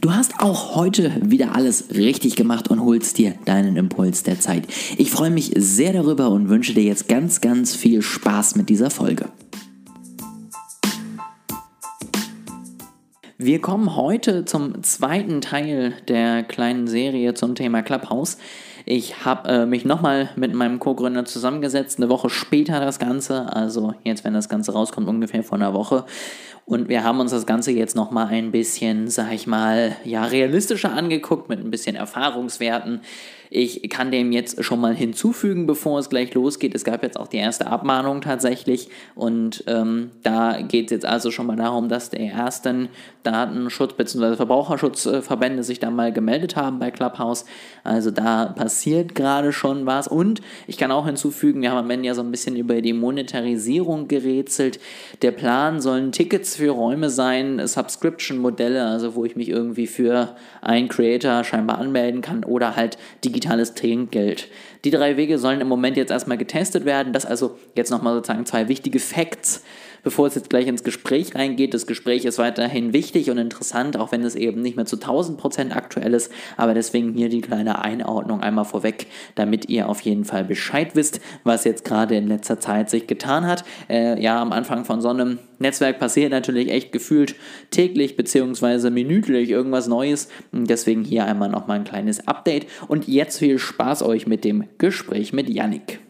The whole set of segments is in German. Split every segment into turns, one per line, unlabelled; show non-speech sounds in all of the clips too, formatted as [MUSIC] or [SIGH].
Du hast auch heute wieder alles richtig gemacht und holst dir deinen Impuls der Zeit. Ich freue mich sehr darüber und wünsche dir jetzt ganz, ganz viel Spaß mit dieser Folge. Wir kommen heute zum zweiten Teil der kleinen Serie zum Thema Clubhouse. Ich habe äh, mich nochmal mit meinem Co-Gründer zusammengesetzt, eine Woche später das Ganze, also jetzt, wenn das Ganze rauskommt, ungefähr vor einer Woche. Und wir haben uns das Ganze jetzt nochmal ein bisschen, sag ich mal, ja, realistischer angeguckt, mit ein bisschen Erfahrungswerten. Ich kann dem jetzt schon mal hinzufügen, bevor es gleich losgeht. Es gab jetzt auch die erste Abmahnung tatsächlich. Und ähm, da geht es jetzt also schon mal darum, dass die ersten Datenschutz- bzw. Verbraucherschutzverbände sich da mal gemeldet haben bei Clubhouse. Also da passiert gerade schon was. Und ich kann auch hinzufügen, wir haben am Ende ja so ein bisschen über die Monetarisierung gerätselt. Der Plan sollen Tickets für Räume sein, Subscription-Modelle, also wo ich mich irgendwie für einen Creator scheinbar anmelden kann oder halt digital digitales Trinkgeld. Die drei Wege sollen im Moment jetzt erstmal getestet werden. Das also jetzt nochmal sozusagen zwei wichtige Facts bevor es jetzt gleich ins Gespräch reingeht. Das Gespräch ist weiterhin wichtig und interessant, auch wenn es eben nicht mehr zu 1000 Prozent aktuell ist. Aber deswegen hier die kleine Einordnung einmal vorweg, damit ihr auf jeden Fall Bescheid wisst, was jetzt gerade in letzter Zeit sich getan hat. Äh, ja, am Anfang von so einem Netzwerk passiert natürlich echt gefühlt täglich bzw. minütlich irgendwas Neues. Deswegen hier einmal nochmal ein kleines Update. Und jetzt viel Spaß euch mit dem Gespräch mit Yannick.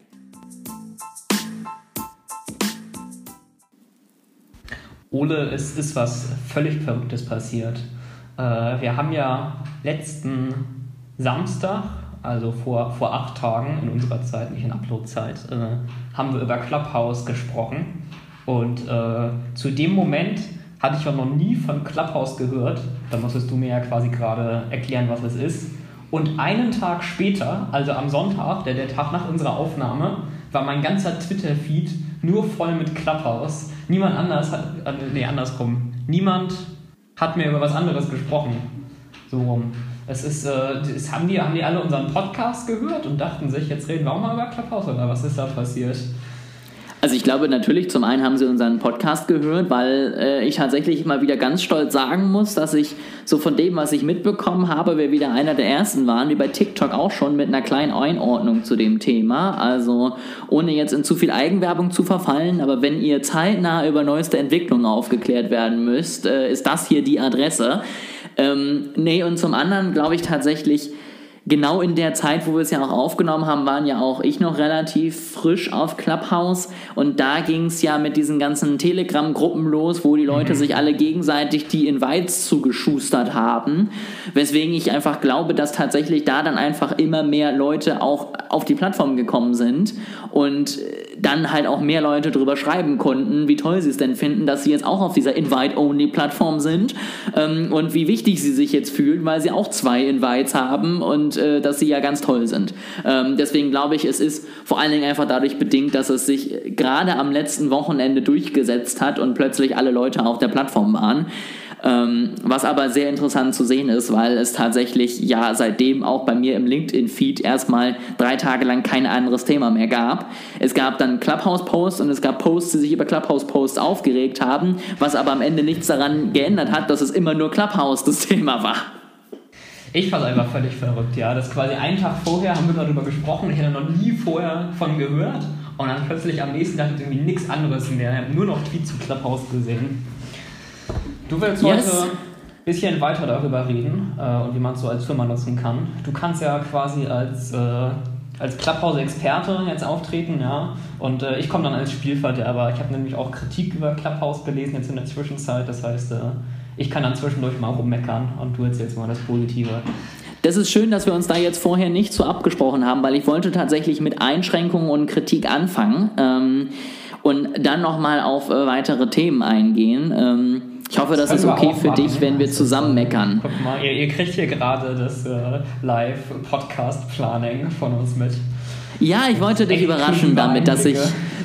Ole, es ist was völlig Verrücktes passiert. Äh, wir haben ja letzten Samstag, also vor, vor acht Tagen in unserer Zeit, nicht in Uploadzeit, äh, haben wir über Clubhouse gesprochen. Und äh, zu dem Moment hatte ich auch noch nie von Clubhouse gehört. Da musstest du mir ja quasi gerade erklären, was es ist. Und einen Tag später, also am Sonntag, der, der Tag nach unserer Aufnahme, war mein ganzer Twitter-Feed nur voll mit Clubhouse. Niemand anders hat, äh, nee, andersrum. Niemand hat mir über was anderes gesprochen. So rum. Es ist, äh, das haben, die, haben die alle unseren Podcast gehört und dachten sich, jetzt reden wir auch mal über Clubhouse oder was ist da passiert?
Also ich glaube natürlich, zum einen haben sie unseren Podcast gehört, weil äh, ich tatsächlich immer wieder ganz stolz sagen muss, dass ich so von dem, was ich mitbekommen habe, wir wieder einer der ersten waren, wie bei TikTok auch schon mit einer kleinen Einordnung zu dem Thema. Also ohne jetzt in zu viel Eigenwerbung zu verfallen, aber wenn ihr zeitnah über neueste Entwicklungen aufgeklärt werden müsst, äh, ist das hier die Adresse. Ähm, nee, und zum anderen glaube ich tatsächlich, genau in der Zeit, wo wir es ja auch aufgenommen haben, waren ja auch ich noch relativ frisch auf Clubhouse und da ging es ja mit diesen ganzen Telegram-Gruppen los, wo die Leute mhm. sich alle gegenseitig die Invites zugeschustert haben, weswegen ich einfach glaube, dass tatsächlich da dann einfach immer mehr Leute auch auf die Plattform gekommen sind und dann halt auch mehr Leute drüber schreiben konnten, wie toll sie es denn finden, dass sie jetzt auch auf dieser Invite-Only-Plattform sind ähm, und wie wichtig sie sich jetzt fühlen, weil sie auch zwei Invites haben und äh, dass sie ja ganz toll sind. Ähm, deswegen glaube ich, es ist vor allen Dingen einfach dadurch bedingt, dass es sich gerade am letzten Wochenende durchgesetzt hat und plötzlich alle Leute auf der Plattform waren. Ähm, was aber sehr interessant zu sehen ist, weil es tatsächlich ja seitdem auch bei mir im LinkedIn-Feed erstmal drei Tage lang kein anderes Thema mehr gab. Es gab dann Clubhouse-Posts und es gab Posts, die sich über Clubhouse-Posts aufgeregt haben, was aber am Ende nichts daran geändert hat, dass es immer nur Clubhouse das Thema war.
Ich fand einfach völlig verrückt, ja. Das quasi einen Tag vorher haben wir darüber gesprochen, ich hatte noch nie vorher von gehört und dann plötzlich am nächsten Tag irgendwie nichts anderes mehr. Ich habe nur noch Tweets zu Clubhouse gesehen. Du willst yes. heute ein bisschen weiter darüber reden äh, und wie man es so als Firma nutzen kann. Du kannst ja quasi als, äh, als Clubhouse-Experte jetzt auftreten, ja. Und äh, ich komme dann als Spielverderber. Ich habe nämlich auch Kritik über Clubhouse gelesen jetzt in der Zwischenzeit. Das heißt, äh, ich kann dann zwischendurch mal rummeckern und du erzählst mal das Positive.
Das ist schön, dass wir uns da jetzt vorher nicht so abgesprochen haben, weil ich wollte tatsächlich mit Einschränkungen und Kritik anfangen ähm, und dann nochmal auf äh, weitere Themen eingehen. Ähm, ich hoffe, das, das ist okay für dich, wenn wir zusammen meckern.
Guck mal, ihr, ihr kriegt hier gerade das äh, Live-Podcast-Planning von uns mit.
Ja, ich wollte dich überraschen damit, dass ich,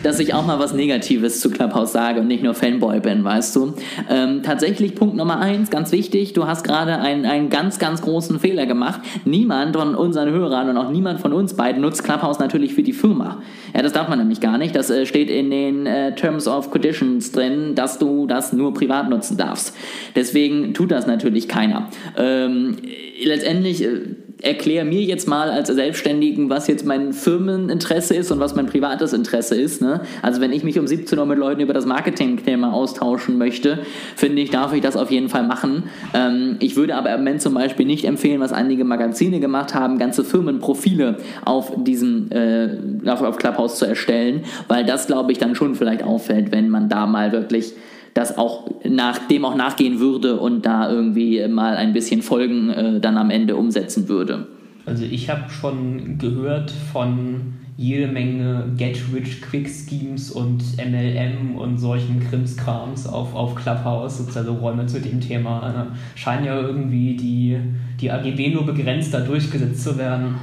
dass ich auch mal was Negatives zu Clubhouse sage und nicht nur Fanboy bin, weißt du. Ähm, tatsächlich Punkt Nummer eins, ganz wichtig, du hast gerade einen, einen ganz, ganz großen Fehler gemacht. Niemand von unseren Hörern und auch niemand von uns beiden nutzt Clubhouse natürlich für die Firma. Ja, das darf man nämlich gar nicht. Das äh, steht in den äh, Terms of Conditions drin, dass du das nur privat nutzen darfst. Deswegen tut das natürlich keiner. Ähm, letztendlich äh, erkläre mir jetzt mal als Selbstständigen, was jetzt mein Firmeninteresse ist und was mein privates Interesse ist. Ne? Also wenn ich mich um 17 Uhr mit Leuten über das Marketing-Thema austauschen möchte, finde ich, darf ich das auf jeden Fall machen. Ähm, ich würde aber im Moment zum Beispiel nicht empfehlen, was einige Magazine gemacht haben, ganze Firmenprofile auf diesem äh, auf, auf Clubhouse zu erstellen, weil das, glaube ich, dann schon vielleicht auffällt, wenn man da mal wirklich das auch nach, dem auch nachgehen würde und da irgendwie mal ein bisschen Folgen äh, dann am Ende umsetzen würde.
Also ich habe schon gehört von jede Menge Get-Rich-Quick-Schemes und MLM und solchen Krimskrams auf, auf Clubhouse, also Räume zu dem Thema. Äh, scheinen ja irgendwie die, die AGB nur begrenzt da durchgesetzt zu werden.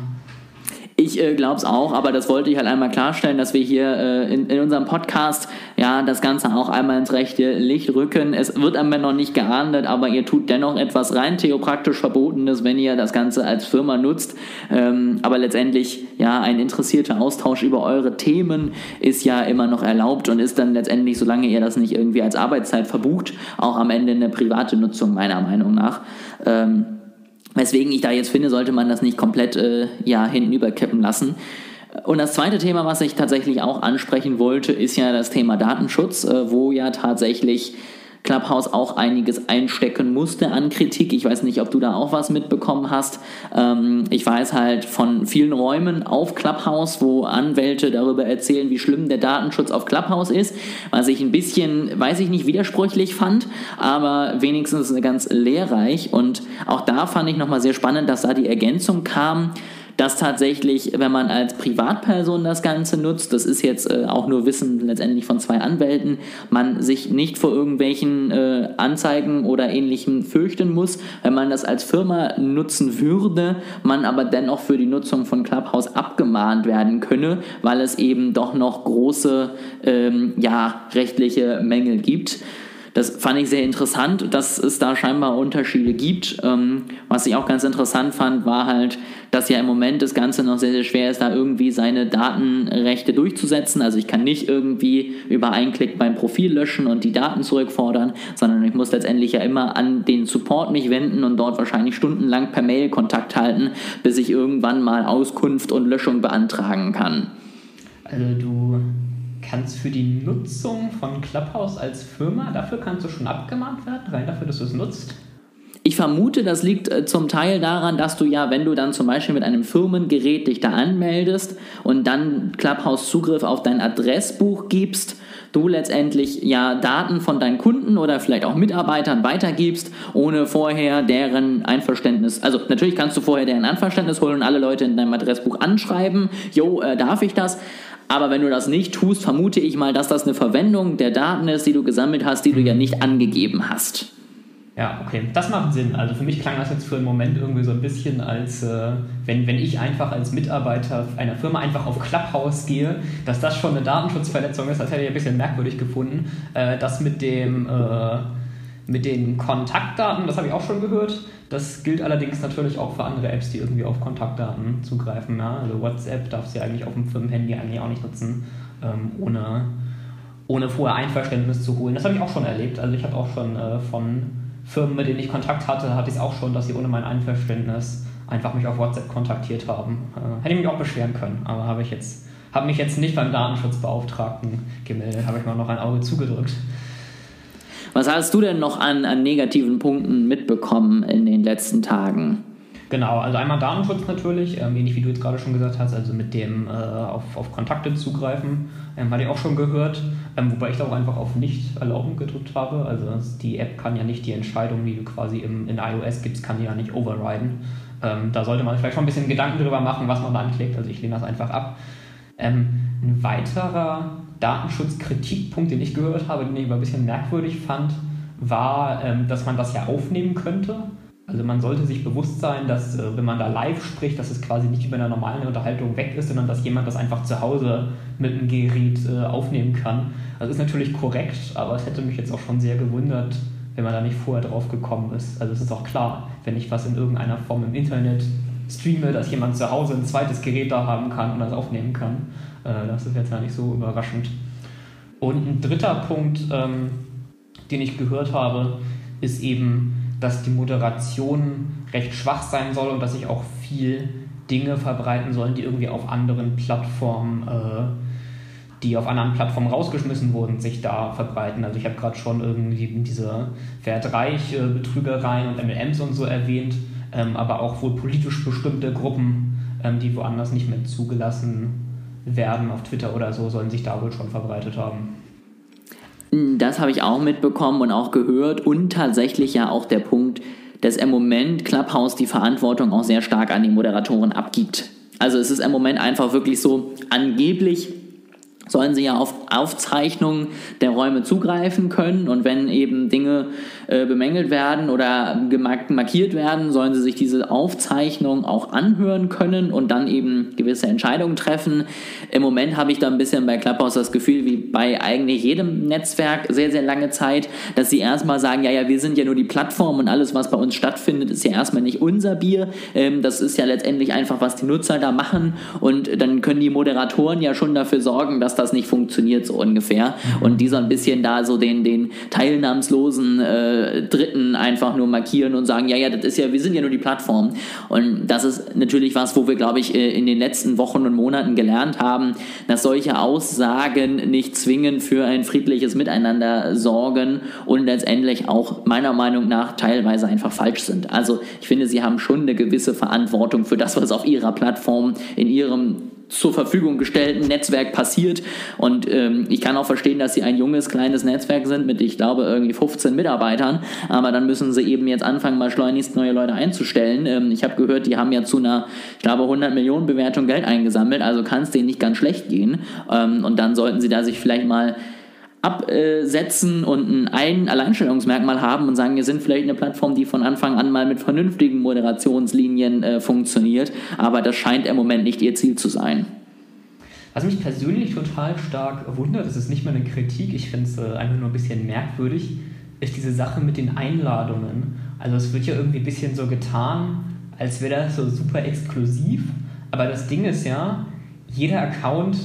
Ich äh, glaube es auch, aber das wollte ich halt einmal klarstellen, dass wir hier äh, in, in unserem Podcast ja das Ganze auch einmal ins rechte Licht rücken. Es wird am Ende noch nicht geahndet, aber ihr tut dennoch etwas rein theopraktisch Verbotenes, wenn ihr das Ganze als Firma nutzt. Ähm, aber letztendlich, ja, ein interessierter Austausch über eure Themen ist ja immer noch erlaubt und ist dann letztendlich, solange ihr das nicht irgendwie als Arbeitszeit verbucht, auch am Ende eine private Nutzung meiner Meinung nach. Ähm, Weswegen ich da jetzt finde, sollte man das nicht komplett äh, ja, hinten überkippen lassen. Und das zweite Thema, was ich tatsächlich auch ansprechen wollte, ist ja das Thema Datenschutz, äh, wo ja tatsächlich Clubhouse auch einiges einstecken musste an Kritik. Ich weiß nicht, ob du da auch was mitbekommen hast. Ähm, ich weiß halt von vielen Räumen auf Clubhouse, wo Anwälte darüber erzählen, wie schlimm der Datenschutz auf Clubhouse ist, was ich ein bisschen, weiß ich nicht, widersprüchlich fand, aber wenigstens ganz lehrreich. Und auch da fand ich nochmal sehr spannend, dass da die Ergänzung kam, dass tatsächlich, wenn man als Privatperson das Ganze nutzt, das ist jetzt äh, auch nur Wissen letztendlich von zwei Anwälten, man sich nicht vor irgendwelchen äh, Anzeigen oder ähnlichem fürchten muss. Wenn man das als Firma nutzen würde, man aber dennoch für die Nutzung von Clubhouse abgemahnt werden könne, weil es eben doch noch große ähm, ja, rechtliche Mängel gibt. Das fand ich sehr interessant, dass es da scheinbar Unterschiede gibt. Ähm, was ich auch ganz interessant fand, war halt, dass ja im Moment das Ganze noch sehr, sehr schwer ist, da irgendwie seine Datenrechte durchzusetzen. Also ich kann nicht irgendwie über einen Klick mein Profil löschen und die Daten zurückfordern, sondern ich muss letztendlich ja immer an den Support mich wenden und dort wahrscheinlich stundenlang per Mail Kontakt halten, bis ich irgendwann mal Auskunft und Löschung beantragen kann.
Also du kannst für die Nutzung von Clubhouse als Firma, dafür kannst du schon abgemahnt werden, rein dafür, dass du es nutzt?
Ich vermute, das liegt äh, zum Teil daran, dass du ja, wenn du dann zum Beispiel mit einem Firmengerät dich da anmeldest und dann Clubhouse Zugriff auf dein Adressbuch gibst, du letztendlich ja Daten von deinen Kunden oder vielleicht auch Mitarbeitern weitergibst, ohne vorher deren Einverständnis. Also natürlich kannst du vorher deren Einverständnis holen und alle Leute in deinem Adressbuch anschreiben, jo, äh, darf ich das? Aber wenn du das nicht tust, vermute ich mal, dass das eine Verwendung der Daten ist, die du gesammelt hast, die du ja nicht angegeben hast.
Ja, okay, das macht Sinn. Also für mich klang das jetzt für einen Moment irgendwie so ein bisschen als, äh, wenn, wenn ich einfach als Mitarbeiter einer Firma einfach auf Clubhouse gehe, dass das schon eine Datenschutzverletzung ist, das hätte ich ein bisschen merkwürdig gefunden. Äh, das mit dem äh, mit den Kontaktdaten, das habe ich auch schon gehört. Das gilt allerdings natürlich auch für andere Apps, die irgendwie auf Kontaktdaten zugreifen. Ja? Also WhatsApp darfst du ja eigentlich auf dem Firmenhandy eigentlich auch nicht nutzen, ähm, ohne, ohne vorher Einverständnis zu holen. Das habe ich auch schon erlebt. Also ich habe auch schon äh, von Firmen, mit denen ich Kontakt hatte, hatte ich es auch schon, dass sie ohne mein Einverständnis einfach mich auf WhatsApp kontaktiert haben. Äh, hätte ich mich auch beschweren können, aber habe ich jetzt habe mich jetzt nicht beim Datenschutzbeauftragten gemeldet, habe ich mal noch ein Auge zugedrückt.
Was hast du denn noch an, an negativen Punkten mitbekommen in den letzten Tagen?
Genau, also einmal Datenschutz natürlich, ähm, ähnlich wie du jetzt gerade schon gesagt hast, also mit dem äh, auf, auf Kontakte zugreifen, ähm, hatte ich auch schon gehört, ähm, wobei ich da auch einfach auf Nicht erlauben gedrückt habe. Also die App kann ja nicht die Entscheidung, die du quasi im, in iOS gibst, kann die ja nicht overriden. Ähm, da sollte man vielleicht schon ein bisschen Gedanken drüber machen, was man da anklickt. Also ich lehne das einfach ab. Ähm, ein weiterer Datenschutzkritikpunkt, den ich gehört habe, den ich aber ein bisschen merkwürdig fand, war, ähm, dass man das ja aufnehmen könnte. Also man sollte sich bewusst sein, dass äh, wenn man da live spricht, dass es quasi nicht über einer normalen Unterhaltung weg ist, sondern dass jemand das einfach zu Hause mit einem Gerät äh, aufnehmen kann. Das ist natürlich korrekt, aber es hätte mich jetzt auch schon sehr gewundert, wenn man da nicht vorher drauf gekommen ist. Also es ist auch klar, wenn ich was in irgendeiner Form im Internet streame, dass jemand zu Hause ein zweites Gerät da haben kann und das aufnehmen kann. Äh, das ist jetzt ja nicht so überraschend. Und ein dritter Punkt, ähm, den ich gehört habe, ist eben, dass die Moderation recht schwach sein soll und dass sich auch viel Dinge verbreiten sollen, die irgendwie auf anderen Plattformen, äh, die auf anderen Plattformen rausgeschmissen wurden, sich da verbreiten. Also ich habe gerade schon irgendwie diese Wertreich, Betrügereien und MLMs und so erwähnt ähm, aber auch wohl politisch bestimmte Gruppen, ähm, die woanders nicht mehr zugelassen werden, auf Twitter oder so, sollen sich da wohl schon verbreitet haben.
Das habe ich auch mitbekommen und auch gehört und tatsächlich ja auch der Punkt, dass im Moment Clubhouse die Verantwortung auch sehr stark an die Moderatoren abgibt. Also es ist im Moment einfach wirklich so, angeblich sollen sie ja auf Aufzeichnungen der Räume zugreifen können und wenn eben Dinge äh, bemängelt werden oder markiert werden, sollen sie sich diese Aufzeichnung auch anhören können und dann eben gewisse Entscheidungen treffen. Im Moment habe ich da ein bisschen bei Clubhouse das Gefühl, wie bei eigentlich jedem Netzwerk sehr, sehr lange Zeit, dass sie erstmal sagen, ja, ja, wir sind ja nur die Plattform und alles, was bei uns stattfindet, ist ja erstmal nicht unser Bier. Ähm, das ist ja letztendlich einfach, was die Nutzer da machen und dann können die Moderatoren ja schon dafür sorgen, dass das nicht funktioniert, so ungefähr. Und die so ein bisschen da so den, den teilnahmslosen äh, Dritten einfach nur markieren und sagen, ja, ja, das ist ja, wir sind ja nur die Plattform. Und das ist natürlich was, wo wir, glaube ich, äh, in den letzten Wochen und Monaten gelernt haben, dass solche Aussagen nicht zwingend für ein friedliches Miteinander sorgen und letztendlich auch meiner Meinung nach teilweise einfach falsch sind. Also ich finde, sie haben schon eine gewisse Verantwortung für das, was auf ihrer Plattform in ihrem zur Verfügung gestellten Netzwerk passiert. Und ähm, ich kann auch verstehen, dass sie ein junges, kleines Netzwerk sind mit, ich glaube, irgendwie 15 Mitarbeitern. Aber dann müssen sie eben jetzt anfangen, mal schleunigst neue Leute einzustellen. Ähm, ich habe gehört, die haben ja zu einer, ich glaube, 100 Millionen Bewertung Geld eingesammelt. Also kann es denen nicht ganz schlecht gehen. Ähm, und dann sollten sie da sich vielleicht mal absetzen und ein Alleinstellungsmerkmal haben und sagen, wir sind vielleicht eine Plattform, die von Anfang an mal mit vernünftigen Moderationslinien äh, funktioniert, aber das scheint im Moment nicht ihr Ziel zu sein.
Was mich persönlich total stark wundert, das ist nicht mal eine Kritik, ich finde es äh, einfach nur ein bisschen merkwürdig, ist diese Sache mit den Einladungen. Also es wird ja irgendwie ein bisschen so getan, als wäre das so super exklusiv, aber das Ding ist ja, jeder Account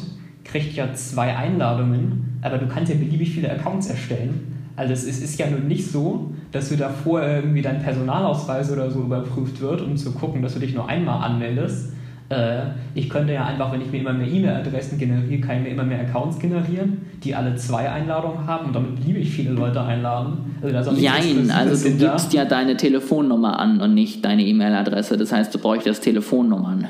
kriegt ja zwei Einladungen, aber du kannst ja beliebig viele Accounts erstellen. Also es ist, ist ja nun nicht so, dass du davor irgendwie dein Personalausweis oder so überprüft wird, um zu gucken, dass du dich nur einmal anmeldest. Äh, ich könnte ja einfach, wenn ich mir immer mehr E-Mail-Adressen generiere, kann ich mir immer mehr Accounts generieren, die alle zwei Einladungen haben und damit beliebig viele Leute einladen.
Also Jein, also du gibst ja deine Telefonnummer an und nicht deine E-Mail-Adresse. Das heißt, du bräuchtest Telefonnummern.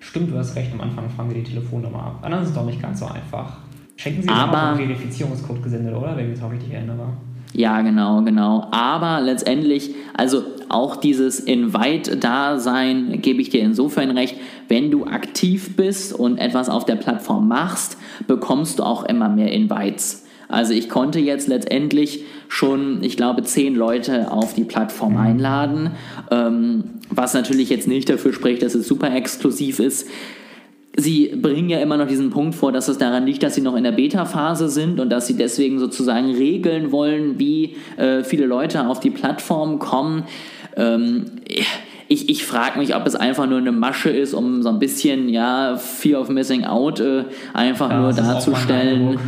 Stimmt, du hast recht, am Anfang fragen wir die Telefonnummer ab. Dann ist es doch nicht ganz so einfach. Schenken Sie
uns auch
einen Verifizierungscode gesendet, oder? Wenn ich mich auch richtig erinnere.
Ja, genau, genau. Aber letztendlich, also auch dieses Invite-Dasein gebe ich dir insofern recht, wenn du aktiv bist und etwas auf der Plattform machst, bekommst du auch immer mehr Invites. Also ich konnte jetzt letztendlich schon, ich glaube, zehn Leute auf die Plattform einladen, ähm, was natürlich jetzt nicht dafür spricht, dass es super exklusiv ist. Sie bringen ja immer noch diesen Punkt vor, dass es daran liegt, dass sie noch in der Beta-Phase sind und dass sie deswegen sozusagen regeln wollen, wie äh, viele Leute auf die Plattform kommen. Ähm, ich, ich frage mich, ob es einfach nur eine Masche ist, um so ein bisschen, ja, Fear of Missing Out äh, einfach ja, nur darzustellen.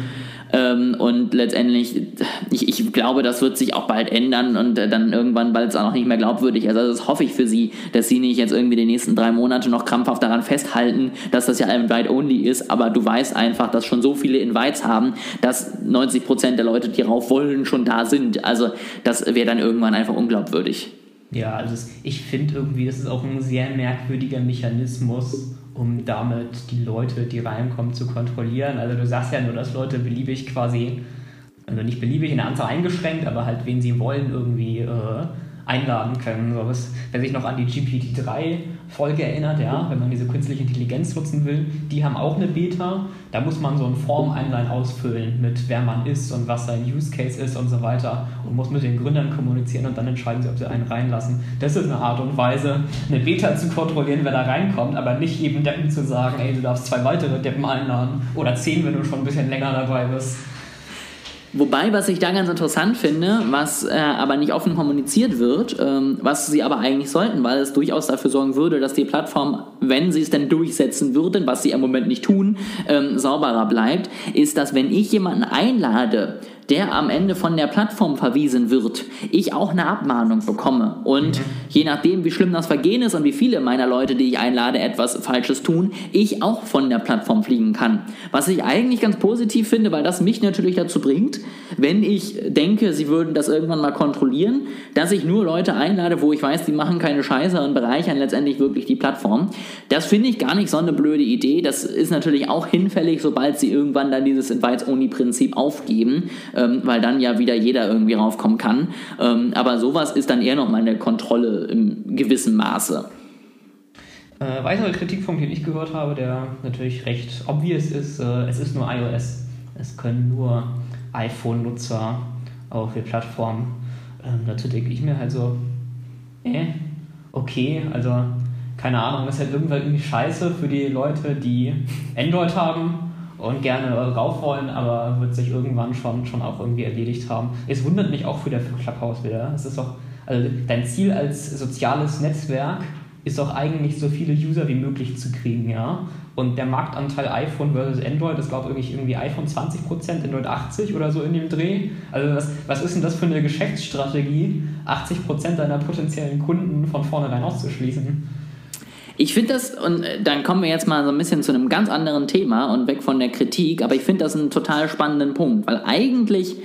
Ähm, und letztendlich, ich, ich glaube, das wird sich auch bald ändern und äh, dann irgendwann bald es auch noch nicht mehr glaubwürdig. Also das hoffe ich für sie, dass sie nicht jetzt irgendwie die nächsten drei Monate noch krampfhaft daran festhalten, dass das ja Invite-Only ist, aber du weißt einfach, dass schon so viele Invites haben, dass 90% der Leute, die rauf wollen, schon da sind. Also das wäre dann irgendwann einfach unglaubwürdig.
Ja, also ich finde irgendwie, das ist auch ein sehr merkwürdiger Mechanismus um damit die Leute, die reinkommen, zu kontrollieren. Also du sagst ja nur, dass Leute beliebig quasi, also nicht beliebig in der Anzahl eingeschränkt, aber halt wen sie wollen irgendwie äh, einladen können. So, was, wer sich noch an die GPT-3-Folge erinnert, ja, wenn man diese künstliche Intelligenz nutzen will, die haben auch eine Beta. Da muss man so ein Form-Einlein ausfüllen mit wer man ist und was sein Use Case ist und so weiter und muss mit den Gründern kommunizieren und dann entscheiden sie, ob sie einen reinlassen. Das ist eine Art und Weise, eine Beta zu kontrollieren, wer da reinkommt, aber nicht jedem Deppen zu sagen, ey, du darfst zwei weitere Deppen einladen oder zehn, wenn du schon ein bisschen länger dabei bist.
Wobei, was ich da ganz interessant finde, was äh, aber nicht offen kommuniziert wird, ähm, was sie aber eigentlich sollten, weil es durchaus dafür sorgen würde, dass die Plattform, wenn sie es denn durchsetzen würden, was sie im Moment nicht tun, ähm, sauberer bleibt, ist, dass wenn ich jemanden einlade, der am Ende von der Plattform verwiesen wird, ich auch eine Abmahnung bekomme. Und mhm. je nachdem, wie schlimm das Vergehen ist und wie viele meiner Leute, die ich einlade, etwas Falsches tun, ich auch von der Plattform fliegen kann. Was ich eigentlich ganz positiv finde, weil das mich natürlich dazu bringt, wenn ich denke, sie würden das irgendwann mal kontrollieren, dass ich nur Leute einlade, wo ich weiß, die machen keine Scheiße und bereichern letztendlich wirklich die Plattform. Das finde ich gar nicht so eine blöde Idee. Das ist natürlich auch hinfällig, sobald sie irgendwann dann dieses Invites-Only-Prinzip aufgeben ähm, weil dann ja wieder jeder irgendwie raufkommen kann. Ähm, aber sowas ist dann eher nochmal eine Kontrolle im gewissen Maße.
Äh, weiterer Kritikpunkt, den ich gehört habe, der natürlich recht obvious ist, äh, es ist nur iOS. Es können nur iPhone-Nutzer auf der Plattform. Ähm, dazu denke ich mir halt so, äh, okay, also keine Ahnung, das ist halt irgendwann irgendwie scheiße für die Leute, die Android haben und gerne rauf wollen, aber wird sich irgendwann schon, schon auch irgendwie erledigt haben. Es wundert mich auch wieder für Clubhouse wieder. Es ist doch, also dein Ziel als soziales Netzwerk ist doch eigentlich so viele User wie möglich zu kriegen, ja. Und der Marktanteil iPhone versus Android ist, glaube ich, irgendwie iPhone 20%, Android 80% oder so in dem Dreh. Also was, was ist denn das für eine Geschäftsstrategie, 80% deiner potenziellen Kunden von vornherein auszuschließen?
Ich finde das, und äh, dann kommen wir jetzt mal so ein bisschen zu einem ganz anderen Thema und weg von der Kritik, aber ich finde das einen total spannenden Punkt, weil eigentlich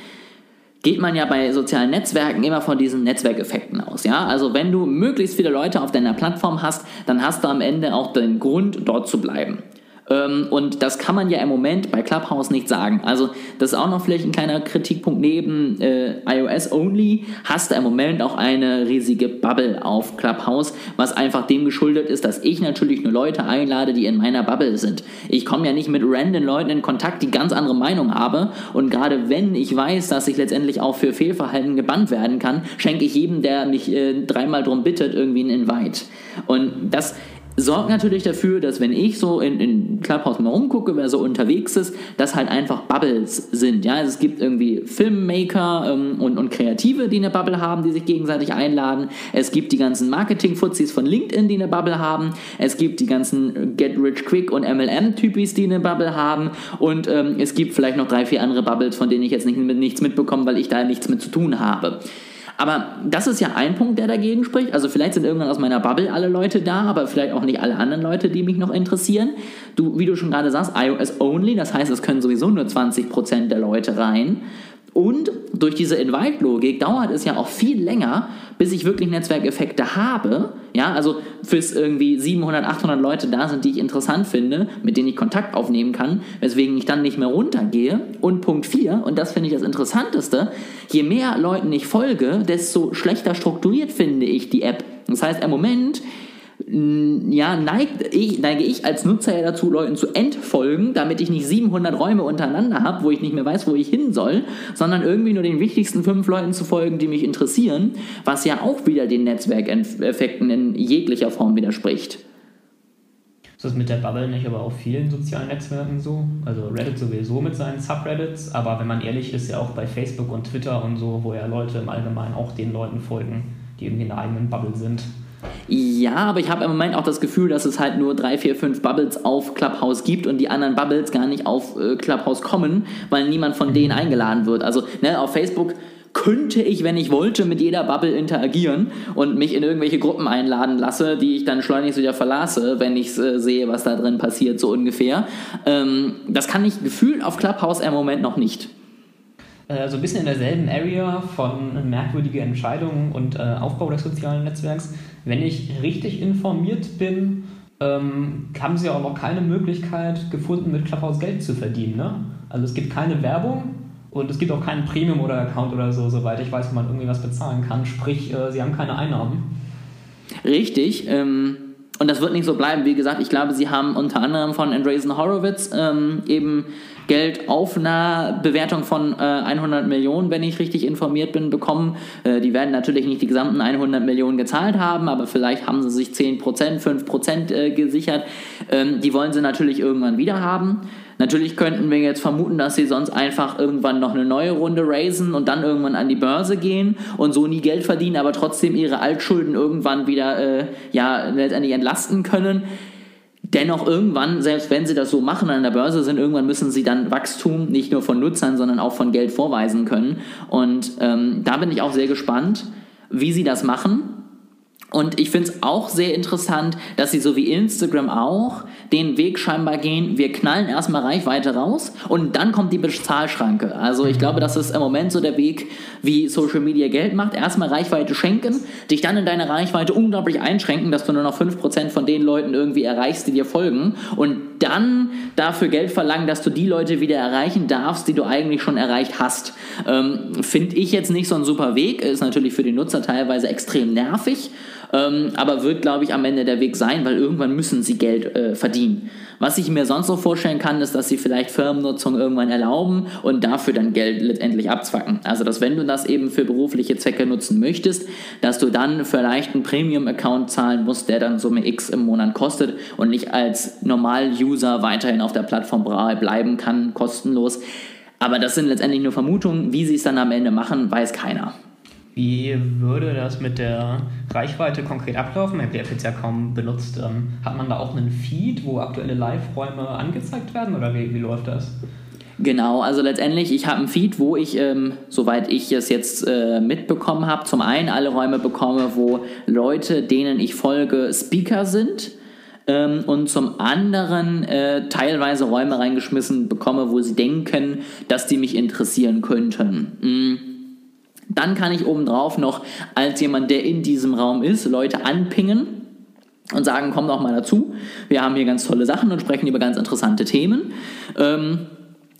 geht man ja bei sozialen Netzwerken immer von diesen Netzwerkeffekten aus. Ja? Also wenn du möglichst viele Leute auf deiner Plattform hast, dann hast du am Ende auch den Grund, dort zu bleiben. Ähm, und das kann man ja im Moment bei Clubhouse nicht sagen. Also das ist auch noch vielleicht ein kleiner Kritikpunkt neben äh, iOS Only. Hast du im Moment auch eine riesige Bubble auf Clubhouse, was einfach dem geschuldet ist, dass ich natürlich nur Leute einlade, die in meiner Bubble sind. Ich komme ja nicht mit random Leuten in Kontakt, die ganz andere Meinung haben. Und gerade wenn ich weiß, dass ich letztendlich auch für Fehlverhalten gebannt werden kann, schenke ich jedem, der nicht äh, dreimal drum bittet, irgendwie einen Invite. Und das sorgt natürlich dafür, dass wenn ich so in, in Clubhouse mal rumgucke, wer so unterwegs ist, dass halt einfach Bubbles sind. Ja, also es gibt irgendwie Filmmaker ähm, und, und Kreative, die eine Bubble haben, die sich gegenseitig einladen. Es gibt die ganzen Marketing-Fuzis von LinkedIn, die eine Bubble haben. Es gibt die ganzen Get Rich Quick und MLM-Typis, die eine Bubble haben. Und ähm, es gibt vielleicht noch drei, vier andere Bubbles, von denen ich jetzt nicht, nichts mitbekomme, weil ich da nichts mit zu tun habe. Aber das ist ja ein Punkt, der dagegen spricht. Also vielleicht sind irgendwann aus meiner Bubble alle Leute da, aber vielleicht auch nicht alle anderen Leute, die mich noch interessieren. Du, wie du schon gerade sagst, iOS only, das heißt, es können sowieso nur 20% der Leute rein. Und durch diese Invite-Logik dauert es ja auch viel länger, bis ich wirklich Netzwerkeffekte habe. Ja, also bis irgendwie 700, 800 Leute da sind, die ich interessant finde, mit denen ich Kontakt aufnehmen kann, weswegen ich dann nicht mehr runtergehe. Und Punkt 4, und das finde ich das Interessanteste, je mehr Leuten ich folge, desto schlechter strukturiert finde ich die App. Das heißt, im Moment ja, neigt ich, neige ich als Nutzer ja dazu, Leuten zu entfolgen, damit ich nicht 700 Räume untereinander habe, wo ich nicht mehr weiß, wo ich hin soll, sondern irgendwie nur den wichtigsten fünf Leuten zu folgen, die mich interessieren, was ja auch wieder den Netzwerkeffekten in jeglicher Form widerspricht.
Ist das mit der Bubble nicht aber auf vielen sozialen Netzwerken so? Also Reddit sowieso mit seinen Subreddits, aber wenn man ehrlich ist, ja auch bei Facebook und Twitter und so, wo ja Leute im Allgemeinen auch den Leuten folgen, die irgendwie in einer eigenen Bubble sind.
Ja, aber ich habe im Moment auch das Gefühl, dass es halt nur drei, vier, fünf Bubbles auf Clubhouse gibt und die anderen Bubbles gar nicht auf äh, Clubhouse kommen, weil niemand von denen eingeladen wird. Also ne, auf Facebook könnte ich, wenn ich wollte, mit jeder Bubble interagieren und mich in irgendwelche Gruppen einladen lasse, die ich dann schleunigst wieder verlasse, wenn ich äh, sehe, was da drin passiert, so ungefähr. Ähm, das kann ich gefühlt auf Clubhouse im Moment noch nicht.
Äh, so ein bisschen in derselben Area von merkwürdige Entscheidungen und äh, Aufbau des sozialen Netzwerks. Wenn ich richtig informiert bin, ähm, haben sie auch noch keine Möglichkeit gefunden, mit Clubhouse Geld zu verdienen. Ne? Also es gibt keine Werbung Und es gibt auch keinen Premium- oder Account oder so, soweit ich weiß, wo man irgendwie was bezahlen kann. Sprich, äh, sie haben keine Einnahmen.
Richtig. Ähm, und das wird nicht so bleiben. Wie gesagt, ich glaube, sie haben unter anderem von Andreessen Horowitz ähm, eben Geld auf einer Bewertung von äh, 100 Millionen, wenn ich richtig informiert bin, bekommen. Äh, die werden natürlich nicht die gesamten 100 Millionen gezahlt haben, aber vielleicht haben sie sich 10%, 5% äh, gesichert. Ähm, die wollen sie natürlich irgendwann wieder haben. Natürlich könnten wir jetzt vermuten, dass sie sonst einfach irgendwann noch eine neue Runde raisen und dann irgendwann an die Börse gehen und so nie Geld verdienen, aber trotzdem ihre Altschulden irgendwann wieder äh, ja, letztendlich entlasten können. Dennoch irgendwann, selbst wenn sie das so machen an der Börse sind, irgendwann müssen sie dann Wachstum nicht nur von Nutzern, sondern auch von Geld vorweisen können. Und ähm, da bin ich auch sehr gespannt, wie sie das machen. Und ich finde es auch sehr interessant, dass sie so wie Instagram auch den Weg scheinbar gehen, wir knallen erstmal Reichweite raus und dann kommt die Bezahlschranke. Also ich glaube, das ist im Moment so der Weg, wie Social Media Geld macht. Erstmal Reichweite schenken, dich dann in deine Reichweite unglaublich einschränken, dass du nur noch 5% von den Leuten irgendwie erreichst, die dir folgen und dann dafür Geld verlangen, dass du die Leute wieder erreichen darfst, die du eigentlich schon erreicht hast. Ähm, Finde ich jetzt nicht so ein super Weg, ist natürlich für die Nutzer teilweise extrem nervig ähm, aber wird, glaube ich, am Ende der Weg sein, weil irgendwann müssen sie Geld äh, verdienen. Was ich mir sonst noch vorstellen kann, ist, dass sie vielleicht Firmennutzung irgendwann erlauben und dafür dann Geld letztendlich abzwacken. Also, dass wenn du das eben für berufliche Zwecke nutzen möchtest, dass du dann vielleicht einen Premium-Account zahlen musst, der dann Summe X im Monat kostet und nicht als Normal-User weiterhin auf der Plattform bleiben kann, kostenlos. Aber das sind letztendlich nur Vermutungen. Wie sie es dann am Ende machen, weiß keiner.
Wie würde das mit der Reichweite konkret ablaufen? Ich App jetzt ja kaum benutzt. Ähm, hat man da auch einen Feed, wo aktuelle Live-Räume angezeigt werden oder wie, wie läuft das?
Genau, also letztendlich, ich habe einen Feed, wo ich, ähm, soweit ich es jetzt äh, mitbekommen habe, zum einen alle Räume bekomme, wo Leute, denen ich folge, Speaker sind ähm, und zum anderen äh, teilweise Räume reingeschmissen bekomme, wo sie denken, dass die mich interessieren könnten. Mhm. Dann kann ich obendrauf noch als jemand, der in diesem Raum ist, Leute anpingen und sagen, komm doch mal dazu. Wir haben hier ganz tolle Sachen und sprechen über ganz interessante Themen. Ähm,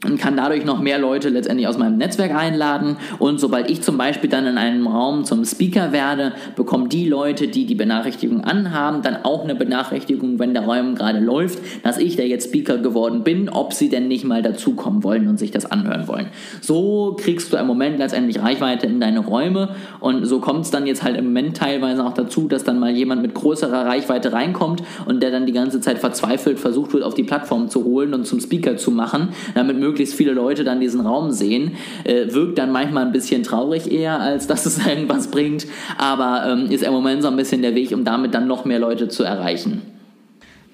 und kann dadurch noch mehr Leute letztendlich aus meinem Netzwerk einladen. Und sobald ich zum Beispiel dann in einem Raum zum Speaker werde, bekommen die Leute, die die Benachrichtigung anhaben, dann auch eine Benachrichtigung, wenn der Raum gerade läuft, dass ich da jetzt Speaker geworden bin, ob sie denn nicht mal dazukommen wollen und sich das anhören wollen. So kriegst du im Moment letztendlich Reichweite in deine Räume und so kommt es dann jetzt halt im Moment teilweise auch dazu, dass dann mal jemand mit größerer Reichweite reinkommt und der dann die ganze Zeit verzweifelt versucht wird, auf die Plattform zu holen und zum Speaker zu machen, damit möglichst viele Leute dann diesen Raum sehen. Äh, wirkt dann manchmal ein bisschen traurig eher, als dass es [LAUGHS] irgendwas bringt, aber ähm, ist im Moment so ein bisschen der Weg, um damit dann noch mehr Leute zu erreichen.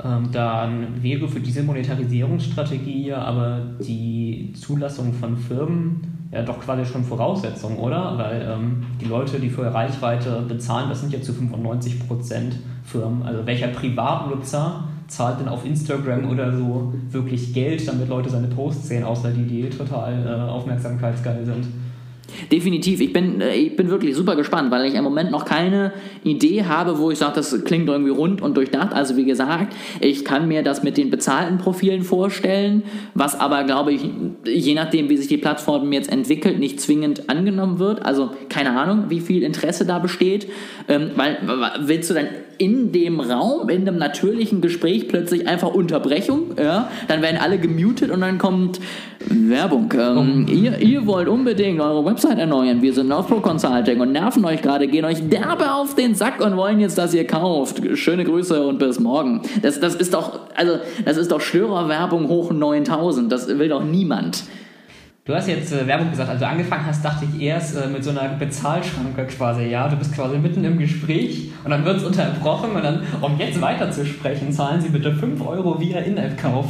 Ähm, dann wäre für diese Monetarisierungsstrategie aber die Zulassung von Firmen ja doch quasi schon Voraussetzung, oder? Weil ähm, die Leute, die für Reichweite bezahlen, das sind ja zu 95% Firmen. Also welcher Privatnutzer zahlt denn auf Instagram oder so wirklich Geld, damit Leute seine Posts sehen, außer die, die total äh, aufmerksamkeitsgeil sind.
Definitiv. Ich bin, äh, ich bin wirklich super gespannt, weil ich im Moment noch keine Idee habe, wo ich sage, das klingt irgendwie rund und durchdacht. Also wie gesagt, ich kann mir das mit den bezahlten Profilen vorstellen, was aber, glaube ich, je nachdem, wie sich die Plattform jetzt entwickelt, nicht zwingend angenommen wird. Also keine Ahnung, wie viel Interesse da besteht. Ähm, weil willst du dann in dem Raum, in einem natürlichen Gespräch plötzlich einfach Unterbrechung, ja, dann werden alle gemutet und dann kommt Werbung. Ähm, oh. ihr, ihr wollt unbedingt eure Website erneuern. Wir sind Pro Consulting und nerven euch gerade, gehen euch derbe auf den Sack und wollen jetzt, dass ihr kauft. Schöne Grüße und bis morgen. Das, das ist doch, also, das ist doch Störerwerbung hoch 9000. Das will doch niemand.
Du hast jetzt äh, Werbung gesagt, also angefangen hast, dachte ich erst äh, mit so einer Bezahlschranke quasi, ja. Du bist quasi mitten im Gespräch und dann wird es unterbrochen und dann, um jetzt weiterzusprechen, zahlen Sie bitte 5 Euro via In-App-Kauf.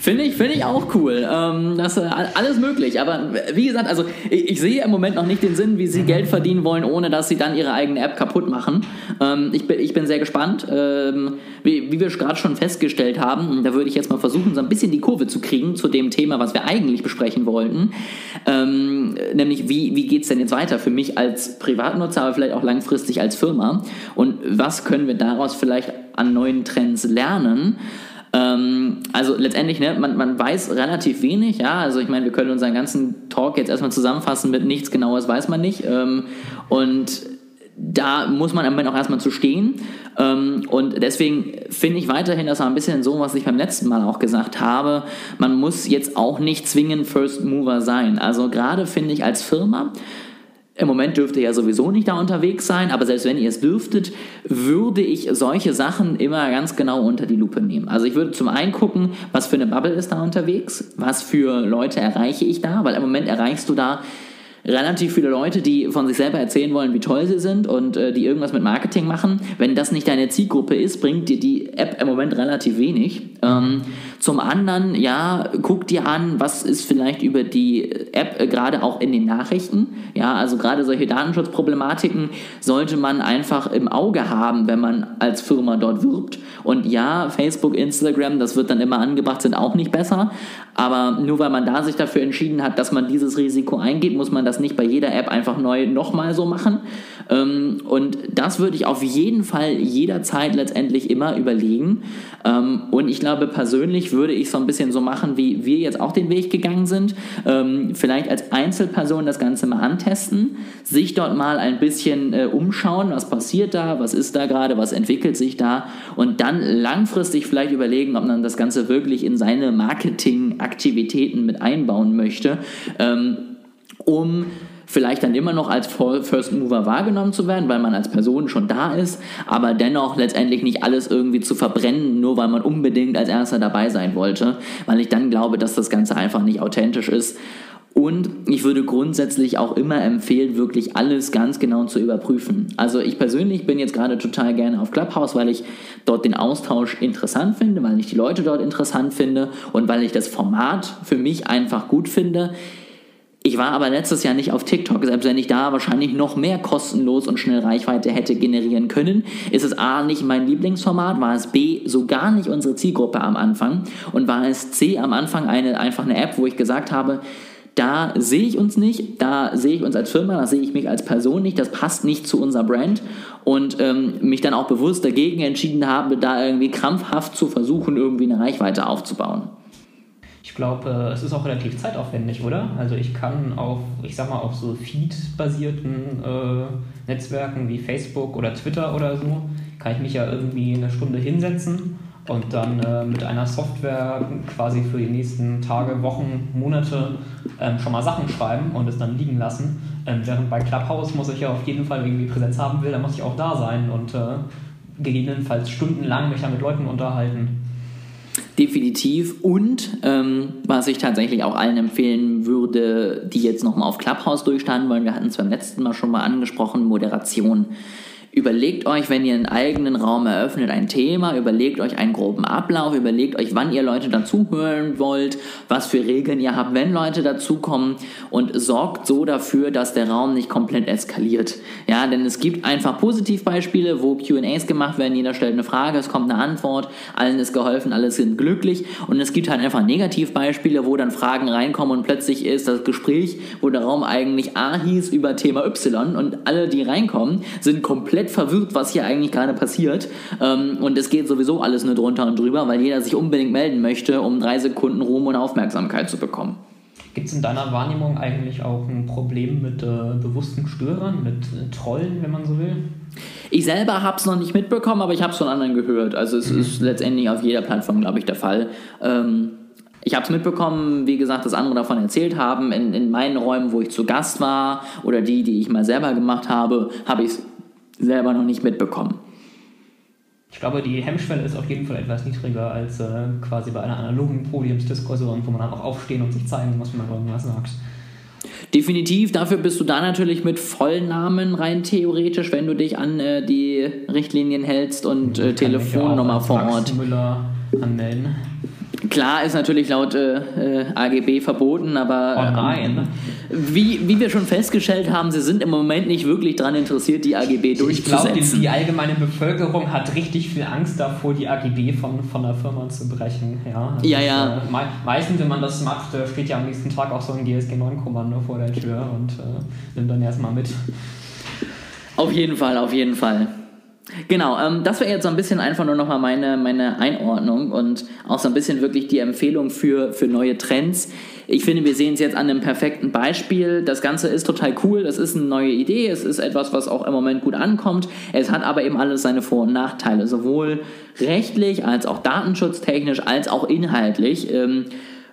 Finde ich, find ich auch cool. Ähm, das ist alles möglich. Aber wie gesagt, also ich, ich, sehe im Moment noch nicht den Sinn, wie sie Geld verdienen wollen, ohne dass sie dann ihre eigene App kaputt machen. Ähm, ich, bin, ich bin sehr gespannt. Ähm, wie, wie wir gerade schon festgestellt haben, da würde ich jetzt mal versuchen, so ein bisschen die Kurve zu kriegen zu dem Thema, was wir eigentlich besprechen wollten. Ähm, nämlich, wie, wie geht es denn jetzt weiter für mich als Privatnutzer, aber vielleicht auch langfristig als Firma? Und was können wir daraus vielleicht an neuen Trends lernen? Ähm, also letztendlich, ne, man, man weiß relativ wenig, ja. Also ich meine, wir können unseren ganzen Talk jetzt erstmal zusammenfassen mit nichts Genaues weiß man nicht. Ähm, und da muss man am Ende auch erstmal zu stehen. Ähm, und deswegen finde ich weiterhin, das war ein bisschen so, was ich beim letzten Mal auch gesagt habe, man muss jetzt auch nicht zwingend First Mover sein. Also gerade finde ich als Firma, im Moment dürft ihr ja sowieso nicht da unterwegs sein, aber selbst wenn ihr es dürftet, würde ich solche Sachen immer ganz genau unter die Lupe nehmen. Also ich würde zum einen gucken, was für eine Bubble ist da unterwegs, was für Leute erreiche ich da, weil im Moment erreichst du da relativ viele Leute, die von sich selber erzählen wollen, wie toll sie sind und äh, die irgendwas mit Marketing machen. Wenn das nicht deine Zielgruppe ist, bringt dir die App im Moment relativ wenig. Ähm, zum anderen, ja, guck dir an, was ist vielleicht über die App äh, gerade auch in den Nachrichten. Ja, also gerade solche Datenschutzproblematiken sollte man einfach im Auge haben, wenn man als Firma dort wirbt. Und ja, Facebook, Instagram, das wird dann immer angebracht, sind auch nicht besser. Aber nur weil man da sich dafür entschieden hat, dass man dieses Risiko eingeht, muss man das nicht bei jeder App einfach neu nochmal so machen. Ähm, und das würde ich auf jeden Fall jederzeit letztendlich immer überlegen. Ähm, und ich glaube, persönlich würde ich so ein bisschen so machen, wie wir jetzt auch den Weg gegangen sind. Ähm, vielleicht als Einzelperson das Ganze mal antesten, sich dort mal ein bisschen äh, umschauen, was passiert da, was ist da gerade, was entwickelt sich da und dann langfristig vielleicht überlegen, ob man das Ganze wirklich in seine Marketing- Aktivitäten mit einbauen möchte, ähm, um vielleicht dann immer noch als First Mover wahrgenommen zu werden, weil man als Person schon da ist, aber dennoch letztendlich nicht alles irgendwie zu verbrennen, nur weil man unbedingt als Erster dabei sein wollte, weil ich dann glaube, dass das Ganze einfach nicht authentisch ist. Und ich würde grundsätzlich auch immer empfehlen, wirklich alles ganz genau zu überprüfen. Also ich persönlich bin jetzt gerade total gerne auf Clubhouse, weil ich dort den Austausch interessant finde, weil ich die Leute dort interessant finde und weil ich das Format für mich einfach gut finde. Ich war aber letztes Jahr nicht auf TikTok, selbst wenn ich da wahrscheinlich noch mehr kostenlos und schnell Reichweite hätte generieren können, ist es A nicht mein Lieblingsformat, war es B so gar nicht unsere Zielgruppe am Anfang und war es C am Anfang eine, einfach eine App, wo ich gesagt habe, da sehe ich uns nicht, da sehe ich uns als Firma, da sehe ich mich als Person nicht, das passt nicht zu unserer Brand und ähm, mich dann auch bewusst dagegen entschieden habe, da irgendwie krampfhaft zu versuchen, irgendwie eine Reichweite aufzubauen.
Ich glaube, es ist auch relativ zeitaufwendig, oder? Also ich kann auf, ich sag mal, auf so Feed-basierten äh, Netzwerken wie Facebook oder Twitter oder so, kann ich mich ja irgendwie eine Stunde hinsetzen und dann äh, mit einer Software quasi für die nächsten Tage, Wochen, Monate ähm, schon mal Sachen schreiben und es dann liegen lassen. Ähm, während bei Clubhouse muss ich ja auf jeden Fall, wenn ich irgendwie Präsenz haben will, dann muss ich auch da sein und äh, gegebenenfalls stundenlang mich ja mit Leuten unterhalten.
Definitiv. Und ähm, was ich tatsächlich auch allen empfehlen würde, die jetzt nochmal auf Clubhouse durchstarten wollen, wir hatten es beim letzten Mal schon mal angesprochen, Moderation. Überlegt euch, wenn ihr einen eigenen Raum eröffnet, ein Thema, überlegt euch einen groben Ablauf, überlegt euch, wann ihr Leute dazuhören wollt, was für Regeln ihr habt, wenn Leute dazukommen und sorgt so dafür, dass der Raum nicht komplett eskaliert. Ja, denn es gibt einfach Positivbeispiele, wo QAs gemacht werden, jeder stellt eine Frage, es kommt eine Antwort, allen ist geholfen, alle sind glücklich und es gibt halt einfach Negativbeispiele, wo dann Fragen reinkommen und plötzlich ist das Gespräch, wo der Raum eigentlich A hieß über Thema Y und alle, die reinkommen, sind komplett komplett verwirrt, was hier eigentlich gerade passiert. Ähm, und es geht sowieso alles nur drunter und drüber, weil jeder sich unbedingt melden möchte, um drei Sekunden Ruhm und Aufmerksamkeit zu bekommen.
Gibt es in deiner Wahrnehmung eigentlich auch ein Problem mit äh, bewussten Störern, mit äh, Trollen, wenn man so will?
Ich selber habe es noch nicht mitbekommen, aber ich habe es von anderen gehört. Also es mhm. ist letztendlich auf jeder Plattform, glaube ich, der Fall. Ähm, ich habe es mitbekommen, wie gesagt, dass andere davon erzählt haben. In, in meinen Räumen, wo ich zu Gast war oder die, die ich mal selber gemacht habe, habe ich es selber noch nicht mitbekommen.
Ich glaube, die Hemmschwelle ist auf jeden Fall etwas niedriger als äh, quasi bei einer analogen Podiumsdiskussion, wo man dann auch aufstehen und sich zeigen muss, wenn man irgendwas sagt.
Definitiv, dafür bist du da natürlich mit Vollnamen rein theoretisch, wenn du dich an äh, die Richtlinien hältst und äh, Telefonnummer vor Ort.
Müller anmelden.
Klar ist natürlich laut äh, AGB verboten, aber
oh nein.
Ähm, wie, wie wir schon festgestellt haben, sie sind im Moment nicht wirklich daran interessiert, die AGB durchzusetzen.
Ich glaube, die allgemeine Bevölkerung hat richtig viel Angst davor, die AGB von, von der Firma zu brechen. Ja,
das ja. ja.
Äh, meistens, wenn man das macht, äh, steht ja am nächsten Tag auch so ein GSG-9-Kommando vor der Tür und äh, nimmt dann erstmal mit.
Auf jeden Fall, auf jeden Fall. Genau, ähm, das wäre jetzt so ein bisschen einfach nur nochmal meine, meine Einordnung und auch so ein bisschen wirklich die Empfehlung für, für neue Trends. Ich finde, wir sehen es jetzt an einem perfekten Beispiel. Das Ganze ist total cool, das ist eine neue Idee, es ist etwas, was auch im Moment gut ankommt. Es hat aber eben alles seine Vor- und Nachteile, sowohl rechtlich als auch datenschutztechnisch als auch inhaltlich. Ähm,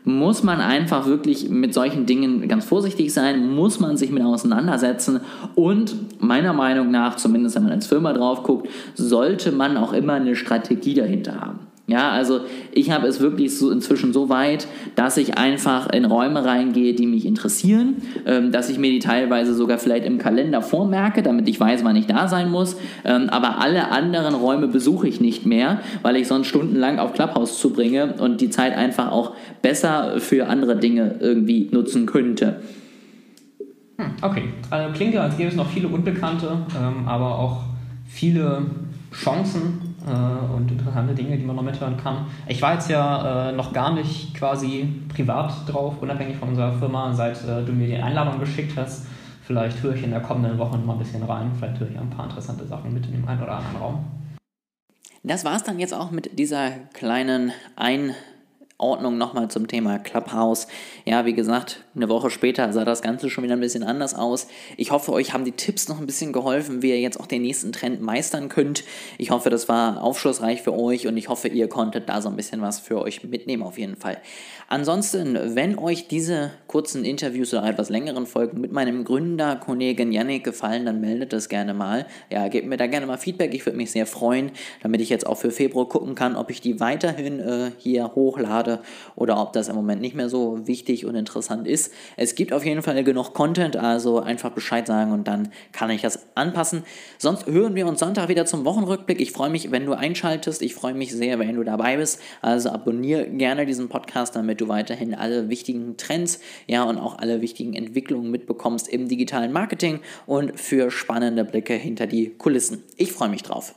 muss man einfach wirklich mit solchen Dingen ganz vorsichtig sein, muss man sich mit auseinandersetzen und meiner Meinung nach, zumindest wenn man als Firma drauf guckt, sollte man auch immer eine Strategie dahinter haben. Ja, also ich habe es wirklich so inzwischen so weit, dass ich einfach in Räume reingehe, die mich interessieren, ähm, dass ich mir die teilweise sogar vielleicht im Kalender vormerke, damit ich weiß, wann ich da sein muss. Ähm, aber alle anderen Räume besuche ich nicht mehr, weil ich sonst stundenlang auf Clubhouse zubringe und die Zeit einfach auch besser für andere Dinge irgendwie nutzen könnte.
Hm, okay, also klingt ja, als gäbe es noch viele Unbekannte, ähm, aber auch viele Chancen äh, und interessante Dinge, die man noch mithören kann. Ich war jetzt ja äh, noch gar nicht quasi privat drauf, unabhängig von unserer Firma, seit äh, du mir die Einladung geschickt hast. Vielleicht höre ich in der kommenden Woche noch mal ein bisschen rein. Vielleicht höre ich ein paar interessante Sachen mit in dem einen oder anderen Raum.
Das war es dann jetzt auch mit dieser kleinen Ein- Ordnung nochmal zum Thema Clubhouse. Ja, wie gesagt, eine Woche später sah das Ganze schon wieder ein bisschen anders aus. Ich hoffe, euch haben die Tipps noch ein bisschen geholfen, wie ihr jetzt auch den nächsten Trend meistern könnt. Ich hoffe, das war aufschlussreich für euch und ich hoffe, ihr konntet da so ein bisschen was für euch mitnehmen auf jeden Fall. Ansonsten, wenn euch diese kurzen Interviews oder etwas längeren Folgen mit meinem Gründer, Kollegen Yannick gefallen, dann meldet das gerne mal. Ja, gebt mir da gerne mal Feedback, ich würde mich sehr freuen, damit ich jetzt auch für Februar gucken kann, ob ich die weiterhin äh, hier hochlade oder ob das im Moment nicht mehr so wichtig und interessant ist. Es gibt auf jeden Fall genug Content, also einfach Bescheid sagen und dann kann ich das anpassen. Sonst hören wir uns Sonntag wieder zum Wochenrückblick. Ich freue mich, wenn du einschaltest. Ich freue mich sehr, wenn du dabei bist. Also abonniere gerne diesen Podcast, damit damit du weiterhin alle wichtigen Trends, ja, und auch alle wichtigen Entwicklungen mitbekommst im digitalen Marketing und für spannende Blicke hinter die Kulissen. Ich freue mich drauf.